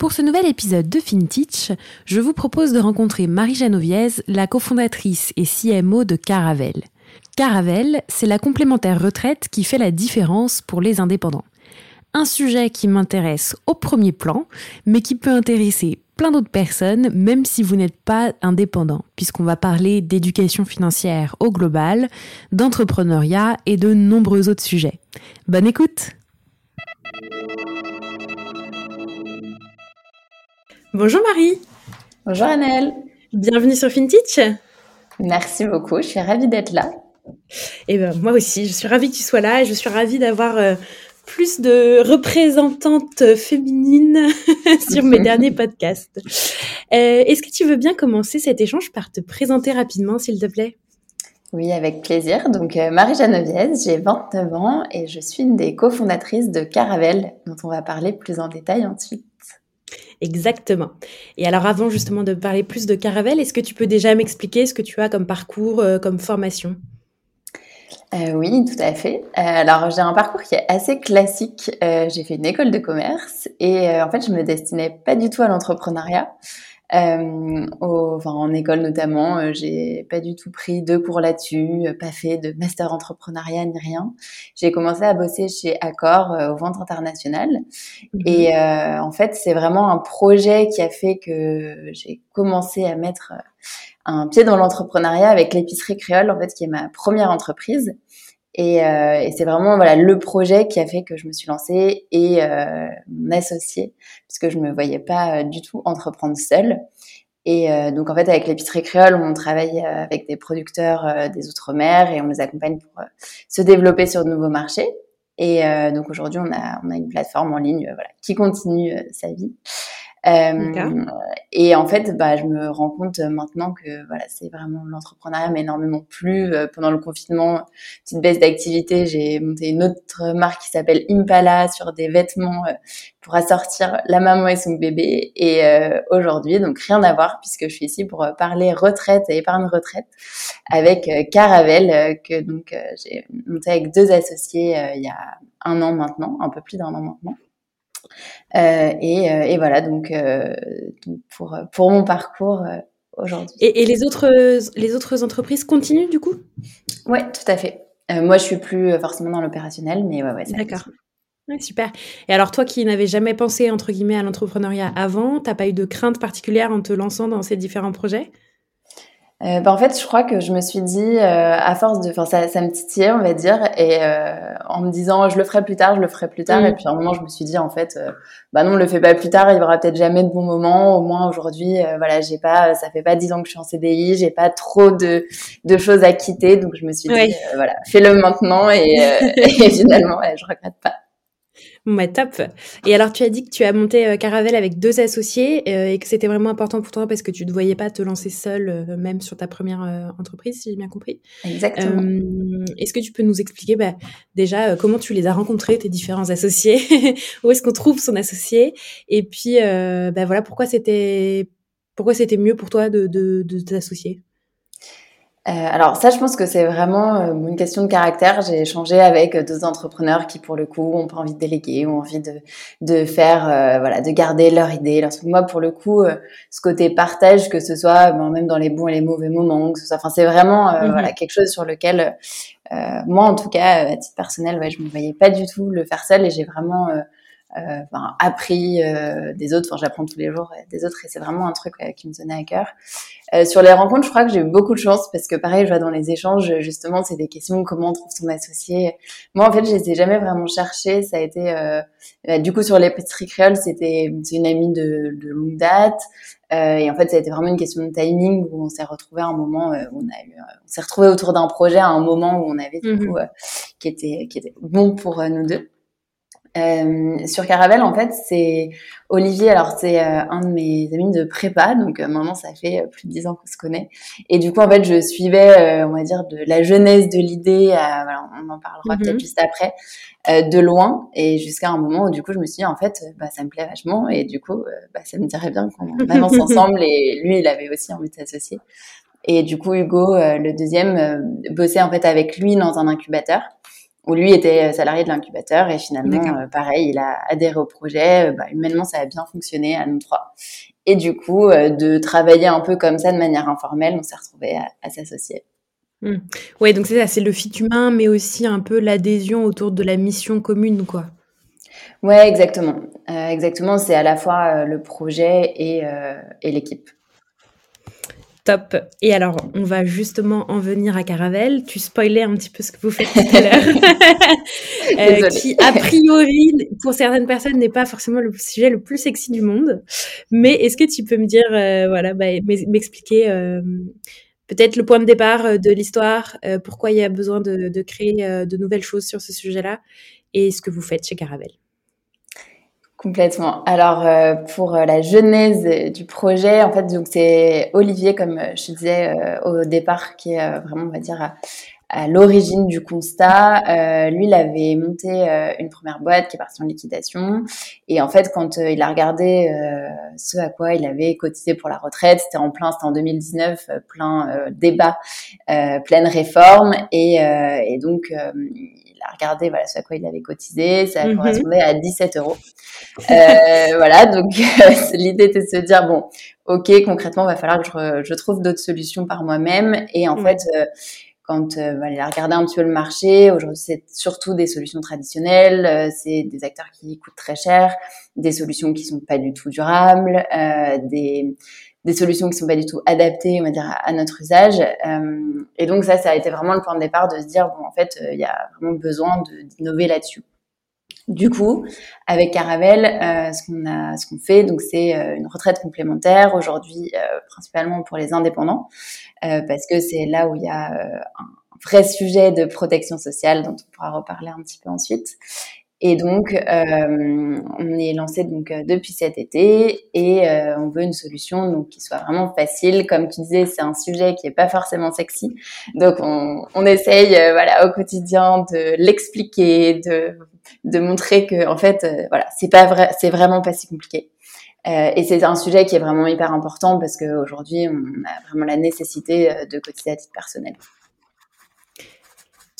Pour ce nouvel épisode de FinTech, je vous propose de rencontrer Marie Janoviez, la cofondatrice et CMO de Caravel. Caravel, c'est la complémentaire retraite qui fait la différence pour les indépendants. Un sujet qui m'intéresse au premier plan, mais qui peut intéresser plein d'autres personnes, même si vous n'êtes pas indépendant, puisqu'on va parler d'éducation financière au global, d'entrepreneuriat et de nombreux autres sujets. Bonne écoute Bonjour Marie Bonjour Annelle Bienvenue sur FinTech Merci beaucoup, je suis ravie d'être là. Et eh ben moi aussi, je suis ravie que tu sois là et je suis ravie d'avoir euh, plus de représentantes féminines sur mes derniers podcasts. Euh, est-ce que tu veux bien commencer cet échange par te présenter rapidement, s'il te plaît? Oui, avec plaisir. Donc, euh, Marie Geneviève, j'ai 29 ans et je suis une des cofondatrices de Caravel, dont on va parler plus en détail ensuite. Exactement. Et alors avant justement de parler plus de Caravel, est-ce que tu peux déjà m'expliquer ce que tu as comme parcours, comme formation? Euh, oui, tout à fait. Euh, alors j'ai un parcours qui est assez classique. Euh, j'ai fait une école de commerce et en fait je me destinais pas du tout à l'entrepreneuriat. Enfin, en école notamment, j'ai pas du tout pris de cours là-dessus, pas fait de master entrepreneuriat ni rien. J'ai commencé à bosser chez Accor aux ventes internationales mmh et en fait c'est vraiment un projet qui a fait que j'ai commencé à mettre un pied dans l'entrepreneuriat avec l'épicerie créole, en fait, qui est ma première entreprise. Et, euh, et c'est vraiment voilà le projet qui a fait que je me suis lancée et euh, mon associé, puisque je me voyais pas euh, du tout entreprendre seule. Et euh, donc en fait avec l'épicerie créole, on travaille euh, avec des producteurs euh, des outre-mer et on les accompagne pour se développer sur de nouveaux marchés. Et donc aujourd'hui on a on a une plateforme en ligne voilà qui continue sa vie. Euh, et en fait, bah, je me rends compte maintenant que voilà, c'est vraiment l'entrepreneuriat m'a énormément plu. Euh, pendant le confinement, petite baisse d'activité, j'ai monté une autre marque qui s'appelle Impala sur des vêtements euh, pour assortir la maman et son bébé. Et aujourd'hui, donc rien à voir puisque je suis ici pour parler retraite et épargne retraite avec Caravel que donc j'ai monté avec deux associés il y a un an maintenant, un peu plus d'un an maintenant. Euh, et, euh, et, voilà, donc, euh, pour, pour mon parcours aujourd'hui. Et, et, les, autres, les autres entreprises continuent du coup? Ouais, tout à fait. moi, je suis plus forcément dans l'opérationnel, mais ouais, ouais. D'accord. Ouais, super. Et alors, toi qui n'avais jamais pensé, entre guillemets, à l'entrepreneuriat avant, t'as pas eu de crainte particulière en te lançant dans ces différents projets? Euh, bah, en fait, je crois que je me suis dit, euh, à force de, enfin, ça, ça, me titillait, on va dire, et euh, en me disant, je le ferai plus tard, je le ferai plus tard, mm. et puis à un moment, je me suis dit, en fait, bah non, le fais pas plus tard, il y aura peut-être jamais de bon moment. Au moins aujourd'hui, voilà, j'ai pas, ça fait pas dix ans que je suis en CDI, j'ai pas trop de, de choses à quitter, donc je me suis dit, voilà, fais-le maintenant, et, et finalement, ouais, je regrette pas. Bon, bah, top. Et alors, tu as dit que tu as monté euh, Caravel avec deux associés euh, et que c'était vraiment important pour toi parce que tu ne voyais pas te lancer seul, euh, même sur ta première entreprise, si j'ai bien compris. Exactement. est-ce que tu peux nous expliquer bah, déjà comment tu les as rencontrés, tes différents associés? Où est-ce qu'on trouve son associé? Et puis, bah, voilà, pourquoi c'était pourquoi c'était mieux pour toi de, de, de t'associer? Euh, alors ça, je pense que c'est vraiment euh, une question de caractère. J'ai échangé avec deux entrepreneurs qui, pour le coup, ont pas envie de déléguer, ont envie de, de faire, euh, voilà, de garder leur idée. Leur... Moi, pour le coup, ce côté partage, que ce soit ben, même dans les bons et les mauvais moments, que ce soit, enfin, c'est vraiment mhm. voilà quelque chose sur lequel, moi, en tout cas, à titre personnel, ouais, je me voyais pas du tout le faire seul et j'ai vraiment enfin, appris des autres. Enfin, j'apprends tous les jours des autres et c'est vraiment un truc qui me tenait à cœur. Euh, sur les rencontres, je crois que j'ai eu beaucoup de chance parce que pareil, je vois dans les échanges, justement, c'est des questions comment on trouve son associé. Moi, en fait, je les ai jamais vraiment cherchées. Ça a été, euh, bah, du coup, sur les l'épicerie créole, c'était c'est une amie de, de longue date. Euh, et en fait, ça a été vraiment une question de timing où on s'est retrouvé à un moment, euh, on a eu, on s'est retrouvé autour d'un projet à un moment où on avait du mmh coup, qui était qui était bon pour nous deux. Euh, sur Caravelle, en fait, c'est Olivier. Alors, c'est euh, un de mes amis de prépa, donc euh, maintenant ça fait euh, plus de dix ans qu'on se connaît. Et du coup, en fait, je suivais, on va dire, de la jeunesse de l'idée. Voilà, on en parlera peut-être mhm. juste après, de loin, et jusqu'à un moment où du coup, je me suis dit, en fait, bah, ça me plaît vachement, et du coup, bah, ça me dirait bien qu'on avance ensemble. Et lui, il avait aussi envie de s'associer. Et du coup, Hugo, le deuxième, bossait en fait avec lui dans un incubateur où lui était salarié de l'incubateur et finalement, euh, pareil, il a adhéré au projet. Euh, bah, humainement, ça a bien fonctionné à nous trois. Et du coup, euh, de travailler un peu comme ça de manière informelle, on s'est retrouvés à, s'associer. Mmh. Oui, donc c'est ça, c'est le fit humain, mais aussi un peu l'adhésion autour de la mission commune, quoi. Ouais, exactement. exactement, c'est à la fois le projet et, et l'équipe. Top. Et alors, on va justement en venir à Caravelle. Tu spoilais un petit peu ce que vous faites tout à l'heure. Euh, qui, a priori, pour certaines personnes, n'est pas forcément le sujet le plus sexy du monde. Mais est-ce que tu peux me dire, euh, voilà, bah, m'expliquer euh, peut-être le point de départ de l'histoire, pourquoi il y a besoin de, de créer de nouvelles choses sur ce sujet-là et ce que vous faites chez Caravelle? Complètement. Alors euh, pour euh, la genèse du projet, en fait, donc c'est Olivier, comme euh, je disais au départ, qui est vraiment, on va dire, à, l'origine du constat. lui, il avait monté une première boîte qui est partie en liquidation, et en fait, quand il a regardé ce à quoi il avait cotisé pour la retraite, c'était en plein, c'était en 2019, plein débat, pleine réforme, et, et donc regardé voilà ce à quoi il avait cotisé, ça mhm. correspondait à 17 euros. Euh, voilà, donc l'idée était de se dire bon, ok, concrètement, il va falloir que je, trouve d'autres solutions par moi-même. Et en fait, euh, quand euh, il a regardé un petit peu le marché, aujourd'hui c'est surtout des solutions traditionnelles, euh, c'est des acteurs qui coûtent très cher, des solutions qui sont pas du tout durables, des des solutions qui sont pas du tout adaptées, on va dire, à, notre usage. Euh, et donc ça, ça a été vraiment le point de départ de se dire, bon, en fait, il y a vraiment besoin d'innover là-dessus. Du coup, avec Caravelle, euh, ce qu'on a, ce qu'on fait, donc c'est euh, une retraite complémentaire aujourd'hui, euh, principalement pour les indépendants, parce que c'est là où il y a un vrai sujet de protection sociale dont on pourra reparler un petit peu ensuite. Et donc, euh, on est lancé donc euh, depuis cet été et euh, on veut une solution donc qui soit vraiment facile. Comme tu disais, c'est un sujet qui est pas forcément sexy, donc on, on essaye euh, voilà au quotidien de l'expliquer, de de montrer que en fait voilà c'est pas vrai, c'est vraiment pas si compliqué. et c'est un sujet qui est vraiment hyper important parce qu'aujourd'hui on a vraiment la nécessité de cotiser à titre personnel.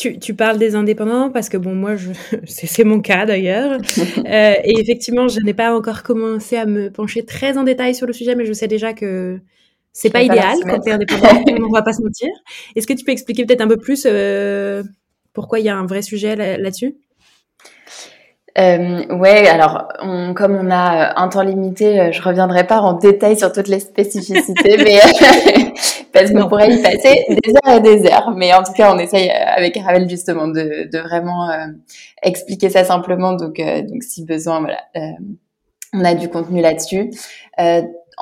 Tu, parles des indépendants parce que bon, moi, c'est mon cas d'ailleurs. Euh, et effectivement, je n'ai pas encore commencé à me pencher très en détail sur le sujet, mais je sais déjà que c'est pas idéal quand tu es indépendant, on va pas se mentir. Est-ce que tu peux expliquer peut-être un peu plus euh, pourquoi il y a un vrai sujet là-dessus? Euh, ouais, alors comme on a un temps limité, je reviendrai pas en détail sur toutes les spécificités, mais parce qu'on pourrait y passer des heures et des heures. Mais en tout cas, on essaye euh, avec Ravel justement de, de vraiment euh, expliquer ça simplement. Donc, euh, donc si besoin, voilà, on a du contenu là-dessus.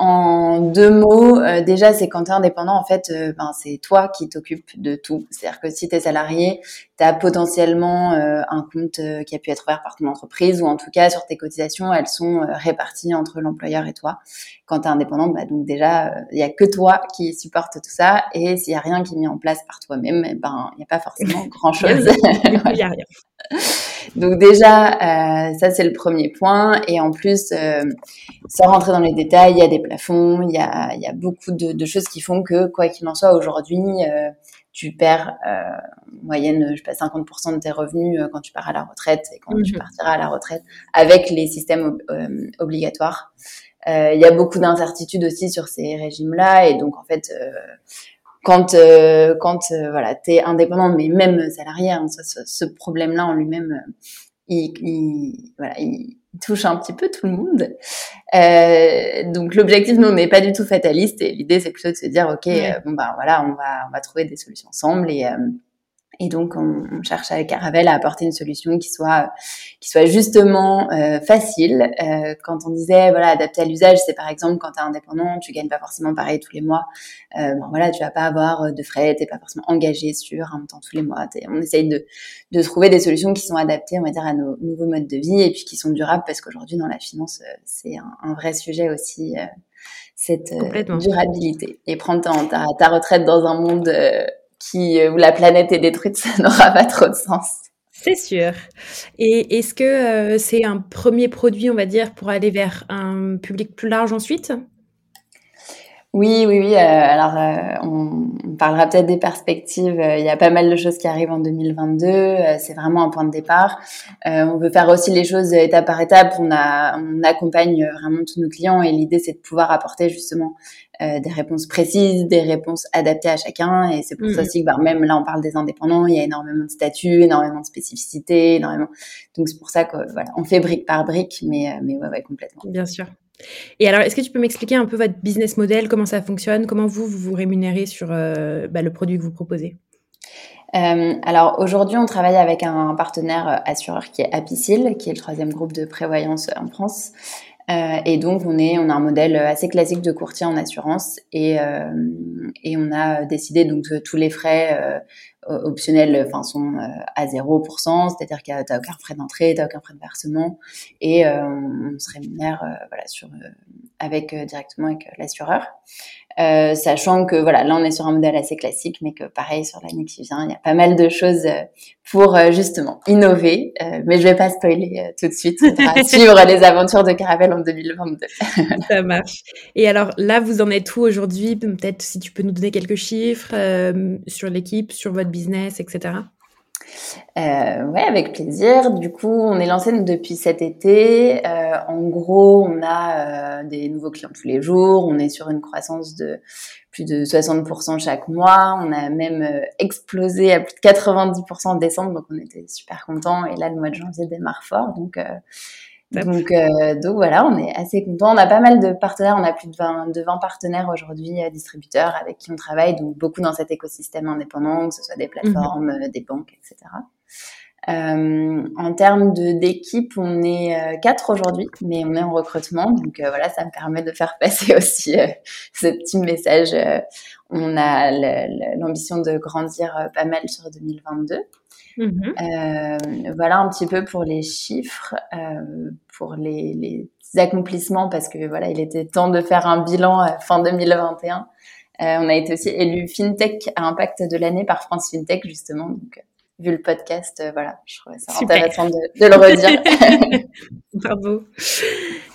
En deux mots, euh, déjà, c'est quand tu es indépendant, en fait, euh, ben, c'est toi qui t'occupes de tout. C'est-à-dire que si tu es salarié, tu as potentiellement euh, un compte qui a pu être ouvert par ton entreprise ou en tout cas, sur tes cotisations, elles sont réparties entre l'employeur et toi. Quand tu es indépendant, bah, donc déjà, il y a que toi qui supporte tout ça et s'il y a rien qui est mis en place par toi-même, eh ben, il n'y a pas forcément grand-chose. Il n'y a rien. Donc déjà, euh, ça c'est le premier point. Et en plus, euh, sans rentrer dans les détails, il y a des plafonds, il y a, il y a beaucoup de, de, choses qui font que, quoi qu'il en soit, aujourd'hui, euh, tu perds euh, en moyenne, je sais pas, 50% de tes revenus euh, quand tu pars à la retraite et quand tu mhm. partiras à la retraite avec les systèmes obligatoires. Il y a beaucoup d'incertitudes aussi sur ces régimes-là et donc en fait quand euh, quand euh, voilà t'es indépendant mais même salarié hein, ce, ce problème là en lui-même euh, il, voilà, il touche un petit peu tout le monde. Euh, donc l'objectif, nous, on n'est pas du tout fataliste et l'idée, c'est plutôt de se dire, ok, euh, bon ben voilà, on va on va trouver des solutions ensemble et euh, et donc, on, on, cherche avec Caravel à apporter une solution qui soit, qui soit justement euh, facile. Euh, quand on disait, voilà, adapté à l'usage, c'est par exemple quand tu es indépendant, tu gagnes pas forcément pareil tous les mois. Euh, bon, voilà, tu vas pas avoir de frais, t'es pas forcément engagé sur un montant tous les mois. On essaye de, de trouver des solutions qui sont adaptées, on va dire, à nos nouveaux modes de vie et puis qui sont durables parce qu'aujourd'hui, dans la finance, euh, c'est un, un, vrai sujet aussi euh, cette durabilité et prendre ta, ta, ta, retraite dans un monde qui, euh, où la planète est détruite, ça n'aura pas trop de sens. C'est sûr. Et est-ce que euh, c'est un premier produit, on va dire, pour aller vers un public plus large ensuite? Oui, oui, oui. Euh, alors, euh, on, on, parlera peut-être des perspectives. Euh, il y a pas mal de choses qui arrivent en 2022. c'est vraiment un point de départ. on veut faire aussi les choses étape par étape. On, a, on accompagne vraiment tous nos clients et l'idée, c'est de pouvoir apporter justement des réponses précises, des réponses adaptées à chacun. Et c'est pour ça mmh. aussi que bah, même là, on parle des indépendants. Il y a énormément de statuts, énormément de spécificités, énormément. Donc c'est pour ça que voilà, on fait brique par brique, mais mais ouais, ouais, complètement. Bien sûr. Et alors, est-ce que tu peux m'expliquer un peu votre business model, comment ça fonctionne, comment vous vous, rémunérez sur euh, bah, le produit que vous proposez? Euh, alors aujourd'hui, on travaille avec un partenaire euh, assureur qui est Apicil, qui est le troisième groupe de prévoyance en France. Et donc on est, on a un modèle assez classique de courtier en assurance et, on a décidé donc tous les frais optionnels enfin sont à 0%, c'est-à-dire qu'il n'y a aucun frais d'entrée, t'as aucun frais de versement et on se rémunère voilà sur avec directement avec l'assureur. Euh, sachant que voilà, là on est sur un modèle assez classique, mais que pareil sur l'année qui vient, il y a pas mal de choses euh, pour euh, justement innover. mais je vais pas spoiler tout de suite. On suivre les aventures de Caravelle en 2022. Ça marche. Et alors là, vous en êtes où aujourd'hui? Peut-être si tu peux nous donner quelques chiffres sur l'équipe, sur votre business, etc. Euh, ouais, avec plaisir. Du coup, on est lancé depuis cet été. Euh, en gros, on a euh, des nouveaux clients tous les jours. On est sur une croissance de plus de 60% chaque mois. On a même euh, explosé à plus de 90% en décembre, donc on était super contents. Et là, le mois de janvier démarre fort. Donc, euh, donc, euh, donc voilà, on est assez content. On a pas mal de partenaires, on a plus de 20, de 20 partenaires aujourd'hui, euh, distributeurs avec qui on travaille, donc beaucoup dans cet écosystème indépendant, que ce soit des mhm. plateformes, euh, des banques, etc. Euh, en termes d'équipe, on est euh, quatre aujourd'hui, mais on est en recrutement, donc euh, voilà, ça me permet de faire passer aussi ce petit message. on a l'ambition de grandir pas mal sur 2022. Mmh euh, voilà un petit peu pour les chiffres, euh, pour les, les, accomplissements, parce que voilà, il était temps de faire un bilan euh, fin 2021. Euh, on a été aussi élu FinTech à impact de l'année par France FinTech, justement. Donc, vu le podcast, euh, voilà, je trouvais ça intéressant de, de, le redire. Bravo.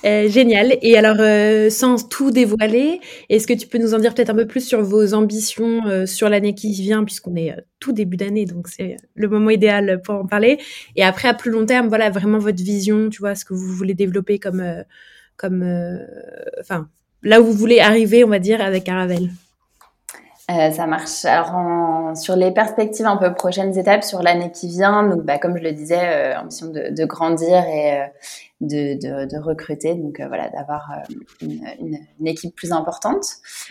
Euh, génial. Et alors, euh, sans tout dévoiler, est-ce que tu peux nous en dire peut-être un peu plus sur vos ambitions sur l'année qui vient, puisqu'on est tout début d'année, donc c'est le moment idéal pour en parler. Et après, à plus long terme, voilà, vraiment votre vision, tu vois, ce que vous voulez développer comme, comme, enfin, là où vous voulez arriver, on va dire, avec Aravel. Euh, ça marche. Alors, en, sur les perspectives un peu prochaines étapes sur l'année qui vient, donc bah, comme je le disais, euh, ambition de, de, grandir et euh, de, de, de, recruter, donc euh, voilà, d'avoir euh, une, une, une, équipe plus importante.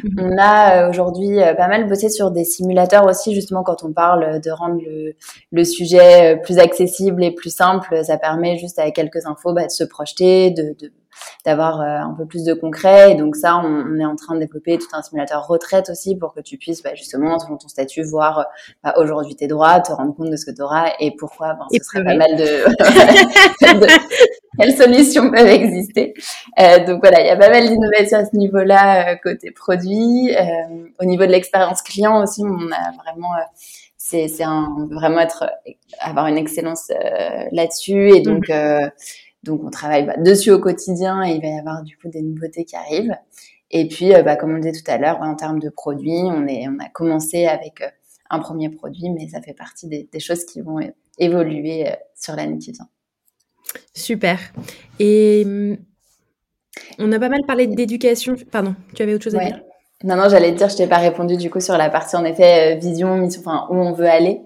Mm-hmm. On a aujourd'hui pas mal bossé sur des simulateurs aussi, justement quand on parle de rendre le, le sujet plus accessible et plus simple, ça permet juste avec quelques infos bah, de se projeter, de, de d'avoir euh, un peu plus de concret. Et donc ça, on, on, est en train de développer tout un simulateur retraite aussi pour que tu puisses bah, justement, selon ton statut, voir bah, aujourd'hui tes droits, te rendre compte de ce que tu auras et pourquoi. Ben, ce serait pas mal de... de... Quelles solutions peuvent exister euh, Donc voilà, il y a pas mal d'innovations à ce niveau-là euh, côté produit. Euh, au niveau de l'expérience client aussi, on a vraiment... Euh, c'est, c'est un, vraiment être, avoir une excellence là-dessus et donc mmh. Donc on travaille bah, dessus au quotidien et il va y avoir du coup des nouveautés qui arrivent. Et puis, euh, bah, comme on le disait tout à l'heure, en termes de produits, on, est, on a commencé avec euh, un premier produit, mais ça fait partie des, des choses qui vont évoluer euh, sur l'année qui vient. Super. Et hum, on a pas mal parlé d'éducation. Pardon, tu avais autre chose à dire? Non, non, j'allais te dire, je t'ai pas répondu du coup sur la partie en effet vision, mission, enfin où on veut aller.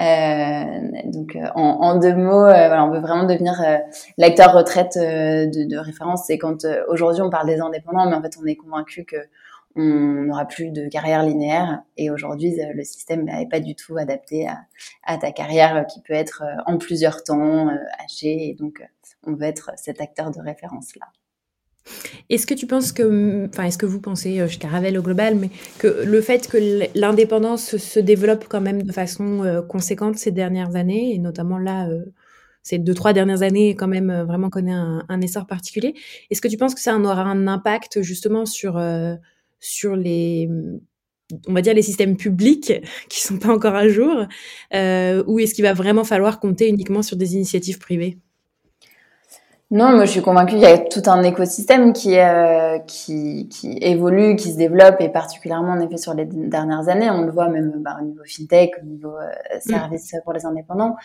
Donc, en, deux mots, voilà, on veut vraiment devenir l'acteur retraite de, de, référence. C'est quand aujourd'hui on parle des indépendants, mais en fait on est convaincu que on n'aura plus de carrière linéaire. Et aujourd'hui, le système n'est pas du tout adapté à, ta carrière qui peut être en plusieurs temps, hachée. Et donc, on veut être cet acteur de référence là. Est-ce que tu penses que, enfin, est-ce que vous pensez chez Caravelle au global, mais que le fait que l'indépendance se développe quand même de façon euh, conséquente ces dernières années, et notamment là, euh, ces deux, trois dernières années, quand même euh, vraiment connaît un, essor particulier, est-ce que tu penses que ça aura un impact justement sur, sur les, on va dire les systèmes publics qui sont pas encore à jour, ou est-ce qu'il va vraiment falloir compter uniquement sur des initiatives privées? Non, moi je suis convaincue qu'il y a tout un écosystème qui, euh, qui, qui, évolue, qui se développe, et particulièrement en effet sur les dernières années, on le voit même bah, au niveau fintech, au niveau euh, mm. service pour les indépendants.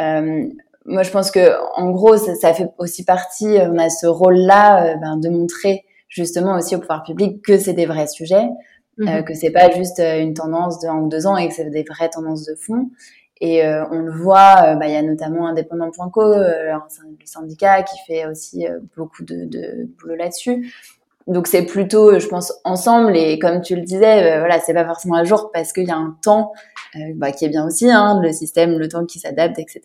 Euh, moi je pense que en gros ça, ça, fait aussi partie, on a ce rôle-là euh, ben, de montrer justement aussi au pouvoir public que c'est des vrais sujets, mm-hmm. que c'est pas juste une tendance de un ou deux ans et que c'est des vraies tendances de fond. Et euh, on le voit, euh, bah, il y a notamment indépendant.co, euh, le syndicat qui fait aussi beaucoup de, de boulot là-dessus. Donc c'est plutôt, je pense, ensemble. Et comme tu le disais, voilà, c'est pas forcément à jour parce qu'il y a un temps bah, qui est bien aussi, hein, le système, le temps qui s'adapte, etc.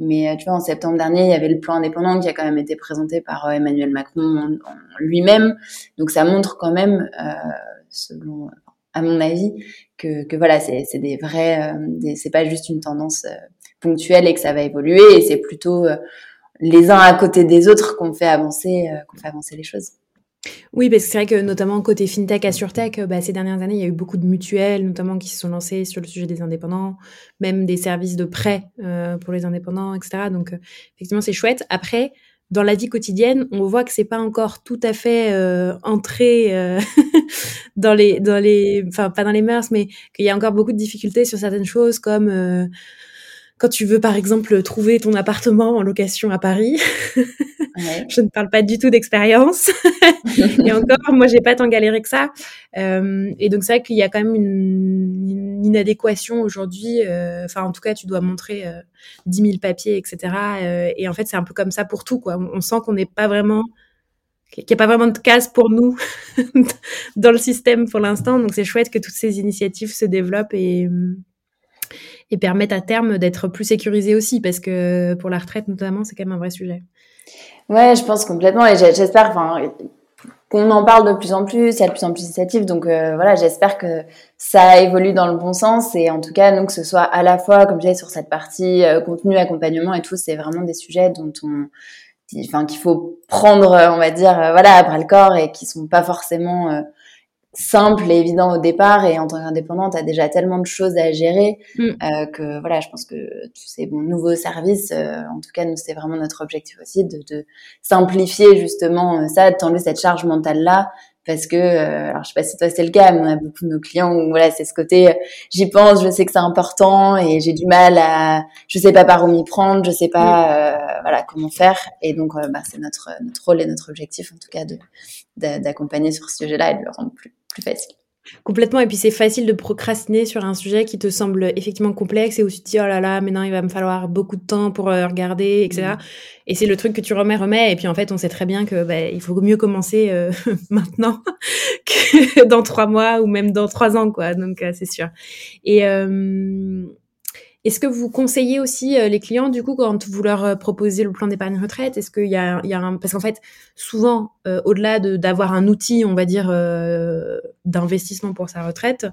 Mais tu vois, en septembre dernier, il y avait le plan indépendant qui a quand même été présenté par Emmanuel Macron lui-même. Donc ça montre quand même, selon à mon avis, que, que voilà, c'est des vrais, euh, c'est pas juste une tendance euh, ponctuelle et que ça va évoluer, et c'est plutôt euh, les uns à côté des autres qu'on fait avancer, qu'on fait avancer les choses. Oui, parce que c'est vrai que notamment côté fintech, assurtech, bah, ces dernières années, il y a eu beaucoup de mutuelles, notamment qui se sont lancées sur le sujet des indépendants, même des services de prêt euh, pour les indépendants, etc. Donc, effectivement, c'est chouette. Après, dans la vie quotidienne, on voit que c'est pas encore tout à fait euh, entré euh, dans les dans les enfin pas dans les mœurs mais qu'il y a encore beaucoup de difficultés sur certaines choses comme euh, quand tu veux par exemple trouver ton appartement en location à Paris. je ne parle pas du tout d'expérience. et encore, moi, j'ai pas tant galéré que ça. Euh, et donc, c'est vrai qu'il y a quand même une, une inadéquation aujourd'hui. Euh, enfin, en tout cas, tu dois montrer euh, 10 000 papiers, etc. Euh, et en fait, c'est un peu comme ça pour tout. Quoi. On, sent qu'on n'est pas vraiment qu'il n'y a pas vraiment de case pour nous dans le système pour l'instant. Donc, c'est chouette que toutes ces initiatives se développent et et permettent à terme d'être plus sécurisés aussi, parce que pour la retraite notamment, c'est quand même un vrai sujet. Ouais, je pense complètement, et j'espère qu'on en parle de plus en plus, il y a de plus en plus d'initiatives, donc euh, voilà, j'espère que ça évolue dans le bon sens, et en tout cas, donc, que ce soit à la fois, comme je disais, sur cette partie euh, contenu, accompagnement et tout, c'est vraiment des sujets dont on enfin qu'il faut prendre on va dire euh, voilà à bras le corps et qui sont pas forcément simple et évident au départ et en tant qu'indépendante, tu as déjà tellement de choses à gérer mm. euh, que voilà, je pense que tous ces bons nouveaux services, euh, en tout cas nous c'est vraiment notre objectif aussi de, de simplifier justement euh, ça, de t'enlever cette charge mentale là parce que euh, alors je sais pas si toi c'est le cas mais on a beaucoup de nos clients où voilà c'est ce côté euh, j'y pense je sais que c'est important et j'ai du mal à je sais pas par où m'y prendre je sais pas mm. euh, voilà comment faire et donc bah, c'est notre notre rôle et notre objectif en tout cas de d'accompagner sur ce sujet-là et de le rendre plus plus facile. Complètement. Et puis c'est facile de procrastiner sur un sujet qui te semble effectivement complexe et où tu te dis oh là là, maintenant il va me falloir beaucoup de temps pour euh, regarder, etc. Mm. Et c'est le truc que tu remets, remets. Et puis en fait, on sait très bien que bah, il faut mieux commencer euh, maintenant que dans trois mois ou même dans trois ans, quoi. Donc euh, c'est sûr. Et est-ce que vous conseillez aussi euh, les clients, du coup, quand vous leur euh, proposez le plan d'épargne retraite? Est-ce qu'il y a, un... Parce qu'en fait, souvent, euh, au-delà de, d'avoir un outil, on va dire, d'investissement pour sa retraite,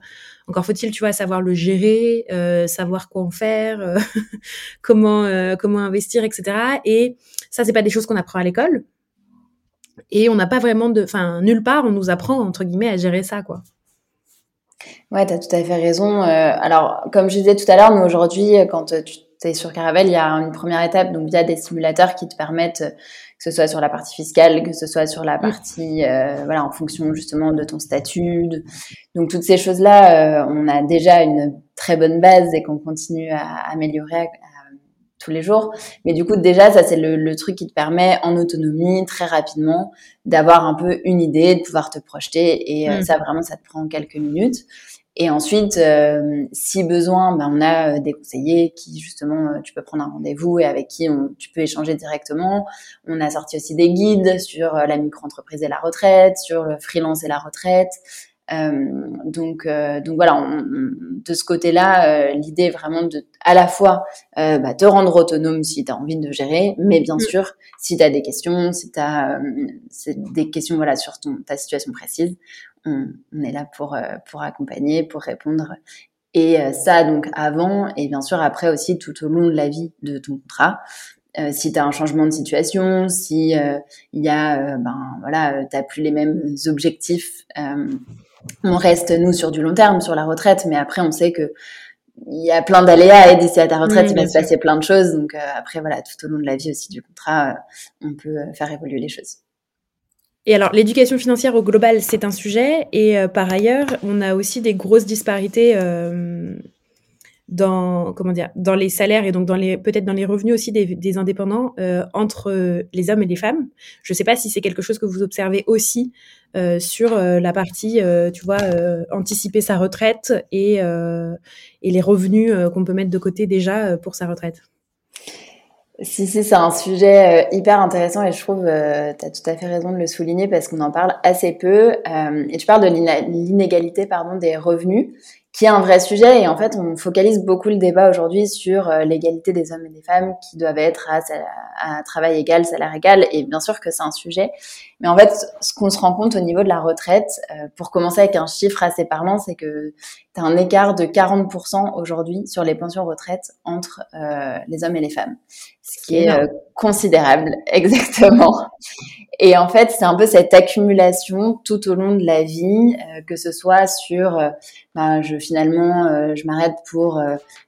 encore faut-il, tu vois, savoir le gérer, savoir quoi en faire, comment, comment investir, etc. Et ça, c'est pas des choses qu'on apprend à l'école. Et on n'a pas vraiment de... Enfin, nulle part, on nous apprend, entre guillemets, à gérer ça, quoi. Ouais, tu as tout à fait raison. Euh, alors, comme je disais tout à l'heure, nous aujourd'hui, quand tu es sur Caravelle, il y a une première étape, donc via des simulateurs qui te permettent, que ce soit sur la partie fiscale, que ce soit sur la partie, euh, voilà, en fonction justement de ton statut. Donc, toutes ces choses-là, euh, on a déjà une très bonne base et qu'on continue à améliorer tous les jours. Mais du coup, déjà, ça, c'est le, le, truc qui te permet, en autonomie, très rapidement, d'avoir un peu une idée, de pouvoir te projeter. Et mm. ça, vraiment, ça te prend quelques minutes. Et ensuite, si besoin, ben, on a des conseillers qui justement, tu peux prendre un rendez-vous et avec qui on, tu peux échanger directement. On a sorti aussi des guides sur la micro-entreprise et la retraite, sur le freelance et la retraite. Euh, donc, euh, donc voilà, de ce côté-là, euh, l'idée est vraiment de à la fois bah, te rendre autonome si tu as envie de gérer, mais bien mm. sûr, si tu as des questions, si tu as des questions voilà sur ton, ta situation précise, on, on est là pour pour accompagner, pour répondre. Et ça donc avant et bien sûr après aussi tout au long de la vie de ton contrat. Euh, si tu as un changement de situation, si il y a ben voilà, tu plus les mêmes objectifs on reste nous sur du long terme, sur la retraite, mais après on sait que il y a plein d'aléas et d'ici à ta retraite, il va se passer plein de choses. Donc euh, après voilà, tout au long de la vie aussi du contrat, euh, on peut euh, faire évoluer les choses. Et alors, l'éducation financière au global, c'est un sujet. Et par ailleurs, on a aussi des grosses disparités dans comment dire dans les salaires et donc dans les peut-être dans les revenus aussi des, des indépendants euh, entre les hommes et les femmes. Je ne sais pas si c'est quelque chose que vous observez aussi euh, sur euh, la partie euh, tu vois anticiper sa retraite et et les revenus qu'on peut mettre de côté déjà pour sa retraite. Si, si, c'est un sujet hyper intéressant et je trouve, euh, tu as tout à fait raison de le souligner parce qu'on en parle assez peu. Euh, et tu parles de l'inégalité pardon, des revenus qui est un vrai sujet. Et en fait, on focalise beaucoup le débat aujourd'hui sur euh, l'égalité des hommes et des femmes qui doivent être à, travail égal, salaire égal. Et bien sûr que c'est un sujet. Mais en fait, ce qu'on se rend compte au niveau de la retraite, euh, pour commencer avec un chiffre assez parlant, c'est que tu as un écart de 40% aujourd'hui sur les pensions retraite entre euh, les hommes et les femmes. Ce qui est considérable, exactement. Et en fait, c'est un peu cette accumulation tout au long de la vie, euh, que ce soit sur, euh, bah, je finalement, euh, je m'arrête pour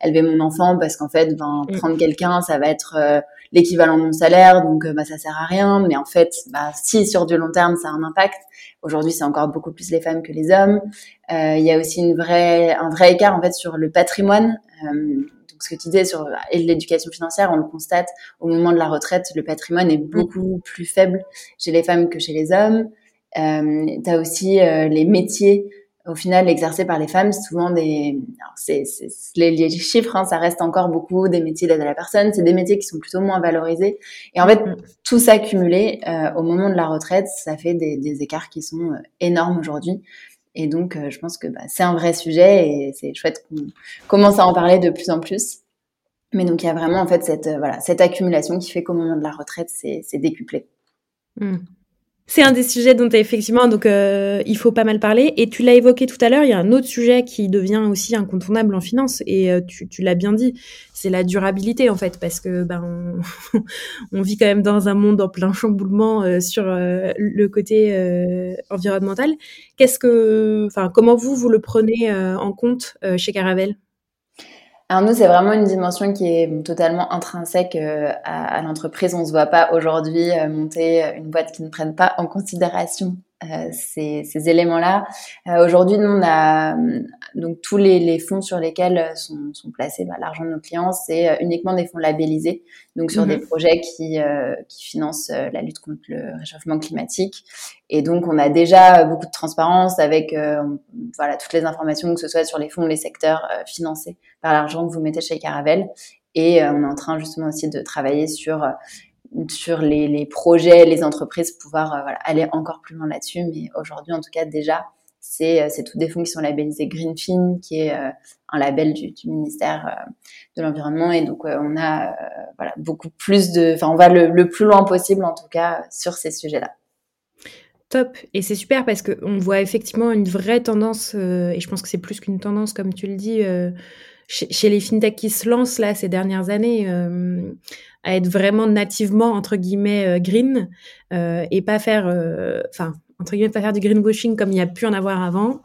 élever mon enfant parce qu'en fait, ben, mm. prendre quelqu'un, ça va être l'équivalent de mon salaire, donc bah, ça sert à rien. Mais en fait, bah, si sur du long terme, ça a un impact. Aujourd'hui, c'est encore beaucoup plus les femmes que les hommes. Il y a aussi une vraie, un vrai écart en fait sur le patrimoine ce que tu disais sur l'éducation financière, on le constate au moment de la retraite, le patrimoine est beaucoup plus faible chez les femmes que chez les hommes. Euh, tu as aussi euh, les métiers au final exercés par les femmes, souvent des, c'est, les, chiffres, hein, ça reste encore beaucoup des métiers d'aide à la personne, c'est des métiers qui sont plutôt moins valorisés. Et en fait, mm. tout ça cumulé euh, au moment de la retraite, ça fait des, des écarts qui sont euh, énormes aujourd'hui. Et donc, euh, je pense que bah, c'est un vrai sujet et c'est chouette qu'on commence à en parler de plus en plus. Mais donc, il y a vraiment en fait cette, euh, voilà, cette accumulation qui fait qu'au moment de la retraite, c'est décuplé. Mmh. C'est un des sujets dont effectivement donc euh, il faut pas mal parler et tu l'as évoqué tout à l'heure, il y a un autre sujet qui devient aussi incontournable en finance et euh, tu, tu l'as bien dit, c'est la durabilité en fait parce que ben on, vit quand même dans un monde en plein chamboulement euh, sur euh, le côté environnemental. Qu'est-ce que enfin comment vous vous le prenez en compte chez Caravel alors nous, c'est vraiment une dimension qui est totalement intrinsèque euh, à, l'entreprise. On se voit pas aujourd'hui euh, monter une boîte qui ne prenne pas en considération euh, ces, ces éléments-là. aujourd'hui, nous, on a donc tous les, les, fonds sur lesquels sont, sont placés bah, l'argent de nos clients, c'est uniquement des fonds labellisés, donc sur des mhm. projets qui, qui financent la lutte contre le réchauffement climatique. Et donc, on a déjà beaucoup de transparence avec voilà toutes les informations, que ce soit sur les fonds, les secteurs financés par l'argent que vous mettez chez Caravel. Et euh, on est en train justement aussi de travailler sur euh, sur les, les, projets, les entreprises, pouvoir euh, voilà, aller encore plus loin là-dessus. Mais aujourd'hui, en tout cas, déjà, c'est c'est tous des fonds qui sont labellisés Greenfin, qui est un label du, du ministère de l'environnement. Et donc, on a voilà beaucoup plus de, enfin, on va le, le plus loin possible, en tout cas, sur ces sujets-là. Top. Et c'est super parce qu'on voit effectivement une vraie tendance, et je pense que c'est plus qu'une tendance, comme tu le dis, chez, les fintechs qui se lancent là ces dernières années euh, à être vraiment nativement entre guillemets euh, green euh, et pas faire, enfin entre guillemets pas faire du greenwashing comme il y a pu en avoir avant,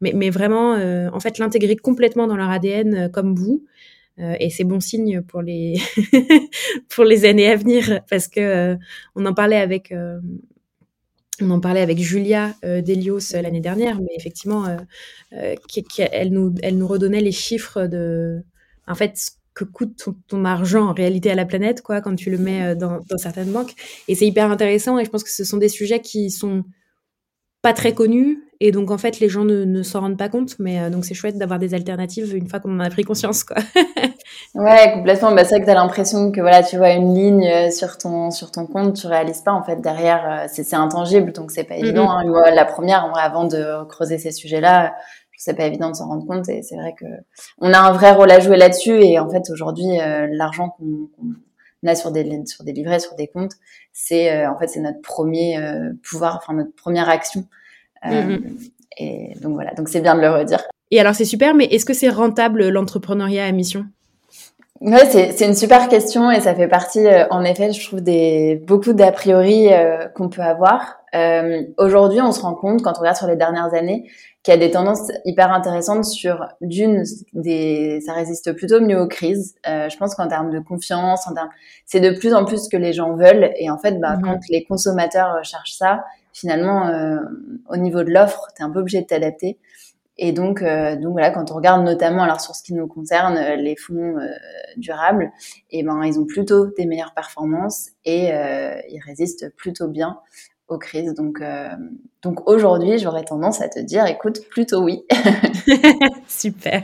mais, mais, vraiment en fait l'intégrer complètement dans leur ADN comme vous. et c'est bon signe pour les pour les années à venir parce que on en parlait avec on en parlait avec Julia euh, Delios euh, l'année dernière, mais effectivement, euh, elle, nous, redonnait les chiffres de, en fait, ce que coûte ton, argent en réalité à la planète, quoi, quand tu le mets dans, certaines banques. Et c'est hyper intéressant. Et je pense que ce sont des sujets qui sont pas très connus Et donc, en fait, les gens ne, ne s'en rendent pas compte. Mais euh, donc, c'est chouette d'avoir des alternatives une fois qu'on en a pris conscience, quoi. ouais, complètement. Bah, c'est vrai que tu as l'impression que voilà, tu vois une ligne euh, sur ton, sur ton compte, tu réalises pas. En fait, derrière, euh, c'est intangible, donc c'est pas évident. Hein. Moi, la première, avant de creuser ces sujets-là, c'est pas évident de s'en rendre compte. Et c'est vrai que on a un vrai rôle à jouer là-dessus. Et en fait, aujourd'hui, l'argent qu'on a sur des, sur des livrets, sur des comptes, c'est en fait c'est notre premier pouvoir, enfin notre première action euh, mhm. Et donc voilà, donc c'est bien de le redire. Et alors c'est super, mais est-ce que c'est rentable l'entrepreneuriat à mission? Ouais, c'est une super question et ça fait partie, euh, en effet, je trouve des beaucoup d'a priori euh, qu'on peut avoir. Euh, Aujourd'hui, on se rend compte quand on regarde sur les dernières années qu'il y a des tendances hyper intéressantes sur d'une, des, ça résiste plutôt mieux aux crises. Je pense qu'en termes de confiance, en termes, c'est de plus en plus ce que les gens veulent et en fait, bah, mhm. quand les consommateurs cherchent ça, finalement, euh, au niveau de l'offre, tu es un peu obligé de t'adapter. Et donc, euh, donc voilà, quand on regarde notamment, alors sur ce qui nous concerne, euh, les fonds durables, et ben ils ont plutôt des meilleures performances et ils résistent plutôt bien aux crises. Donc, donc aujourd'hui, j'aurais tendance à te dire, écoute, plutôt oui. Super.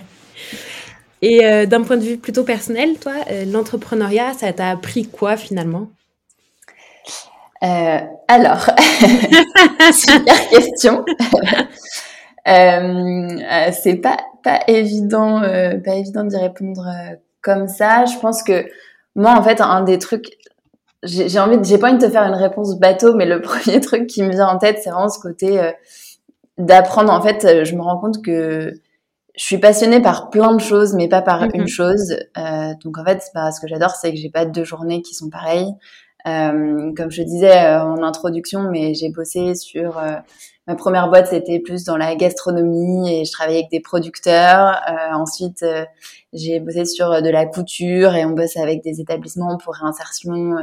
Et d'un point de vue plutôt personnel, toi, l'entrepreneuriat, ça t'a appris quoi finalement? Euh, alors, super question. euh, euh, c'est pas pas évident, euh, pas évident d'y répondre euh, comme ça. Je pense que moi, en fait, un des trucs, j'ai envie, j'ai pas envie de te faire une réponse bateau, mais le premier truc qui me vient en tête, c'est vraiment ce côté d'apprendre. En fait, je me rends compte que je suis passionnée par plein de choses, mais pas par une mm-hmm. chose. donc en fait, bah, ce que j'adore, c'est que j'ai pas deux journées qui sont pareilles. Euh, comme je disais euh, en introduction, mais j'ai bossé sur euh, ma première boîte, c'était plus dans la gastronomie et je travaillais avec des producteurs. ensuite, j'ai bossé sur de la couture et on bosse avec des établissements pour réinsertion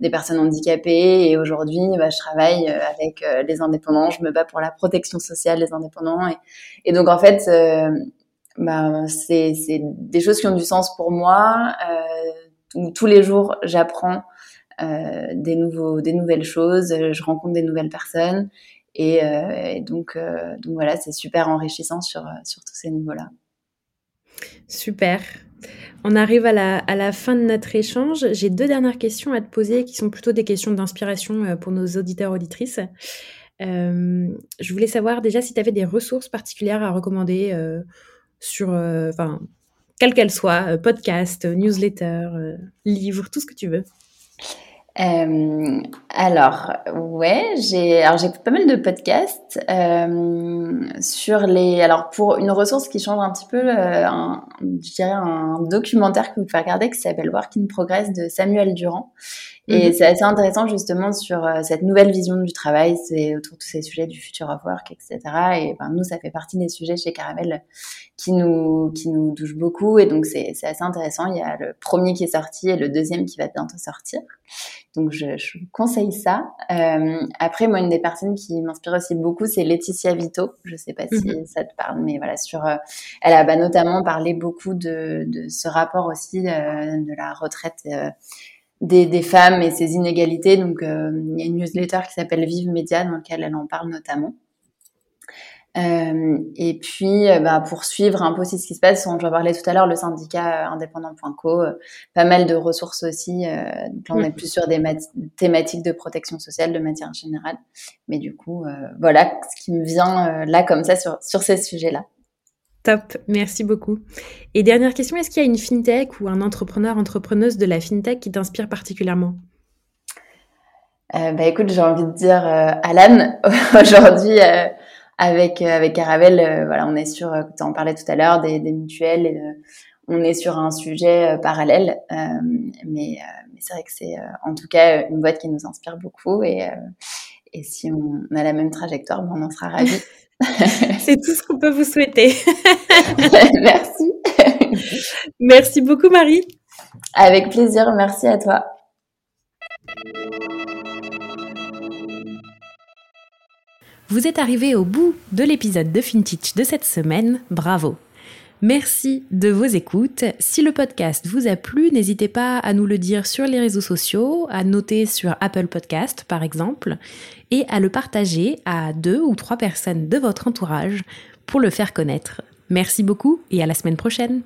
des personnes handicapées. Et aujourd'hui, bah, je travaille avec les indépendants. Je me bats pour la protection sociale des indépendants. Et, donc, en fait, bah, c'est des choses qui ont du sens pour moi. où tous les jours, j'apprends euh, des, nouveaux, des nouvelles choses, euh, je rencontre des nouvelles personnes. Et, euh, donc, donc voilà, c'est super enrichissant sur, sur tous ces niveaux-là. Super. On arrive à la, à la, fin de notre échange. J'ai deux dernières questions à te poser qui sont plutôt des questions d'inspiration pour nos auditeurs auditrices. je voulais savoir déjà si tu avais des ressources particulières à recommander sur, enfin, quelles qu'elles soient, podcast, newsletter, livre, tout ce que tu veux. Euh, alors, ouais, j'ai alors j'écoute pas mal de podcasts euh, sur les. Alors pour une ressource qui change un petit peu, euh, un, je dirais un documentaire que vous pouvez regarder qui s'appelle Work in Progress de Samuel Durand et mhm. c'est assez intéressant justement sur euh, cette nouvelle vision du travail, c'est autour de tous ces sujets du future of work, etc. Et ben, nous, ça fait partie des sujets chez Caramel qui nous qui nous touchent beaucoup. Et donc c'est assez intéressant. Il y a le premier qui est sorti et le deuxième qui va bientôt sortir. Donc je, je vous conseille ça. Euh, après, moi, une des personnes qui m'inspire aussi beaucoup, c'est Laetitia Vito. Je sais pas si mhm. ça te parle, mais voilà, sur euh, elle a bah, notamment parlé beaucoup de, de ce rapport aussi euh, de la retraite des, des, femmes et ces inégalités. Donc, euh, il y a une newsletter qui s'appelle Vive Média dans laquelle elle en parle notamment. Euh, et puis, euh, bah, pour suivre un peu aussi ce qui se passe, on, je parlais tout à l'heure, le syndicat indépendant.co, pas mal de ressources aussi. donc là, on est plus sur des thématiques de protection sociale de matière générale. Mais du coup, voilà ce qui me vient là comme ça sur, sur ces sujets-là. Top, merci beaucoup. Et dernière question, est-ce qu'il y a une fintech ou un entrepreneur, entrepreneuse de la fintech qui t'inspire particulièrement? Euh, bah écoute, j'ai envie de dire euh, Alan. Aujourd'hui, euh, avec avec Caravel, voilà, on est sur, tu en parlais tout à l'heure, des, des mutuelles. Et, on est sur un sujet parallèle, mais, mais c'est vrai que c'est en tout cas une boîte qui nous inspire beaucoup. Et, et si on a la même trajectoire, ben on en sera ravis. C'est tout ce qu'on peut vous souhaiter. merci. Merci beaucoup, Marie. Avec plaisir. Merci à toi. Vous êtes arrivé au bout de l'épisode de FinTech de cette semaine. Bravo. Merci de vos écoutes. Si le podcast vous a plu, n'hésitez pas à nous le dire sur les réseaux sociaux, à noter sur Apple Podcast par exemple, et à le partager à deux ou trois personnes de votre entourage pour le faire connaître. Merci beaucoup et à la semaine prochaine.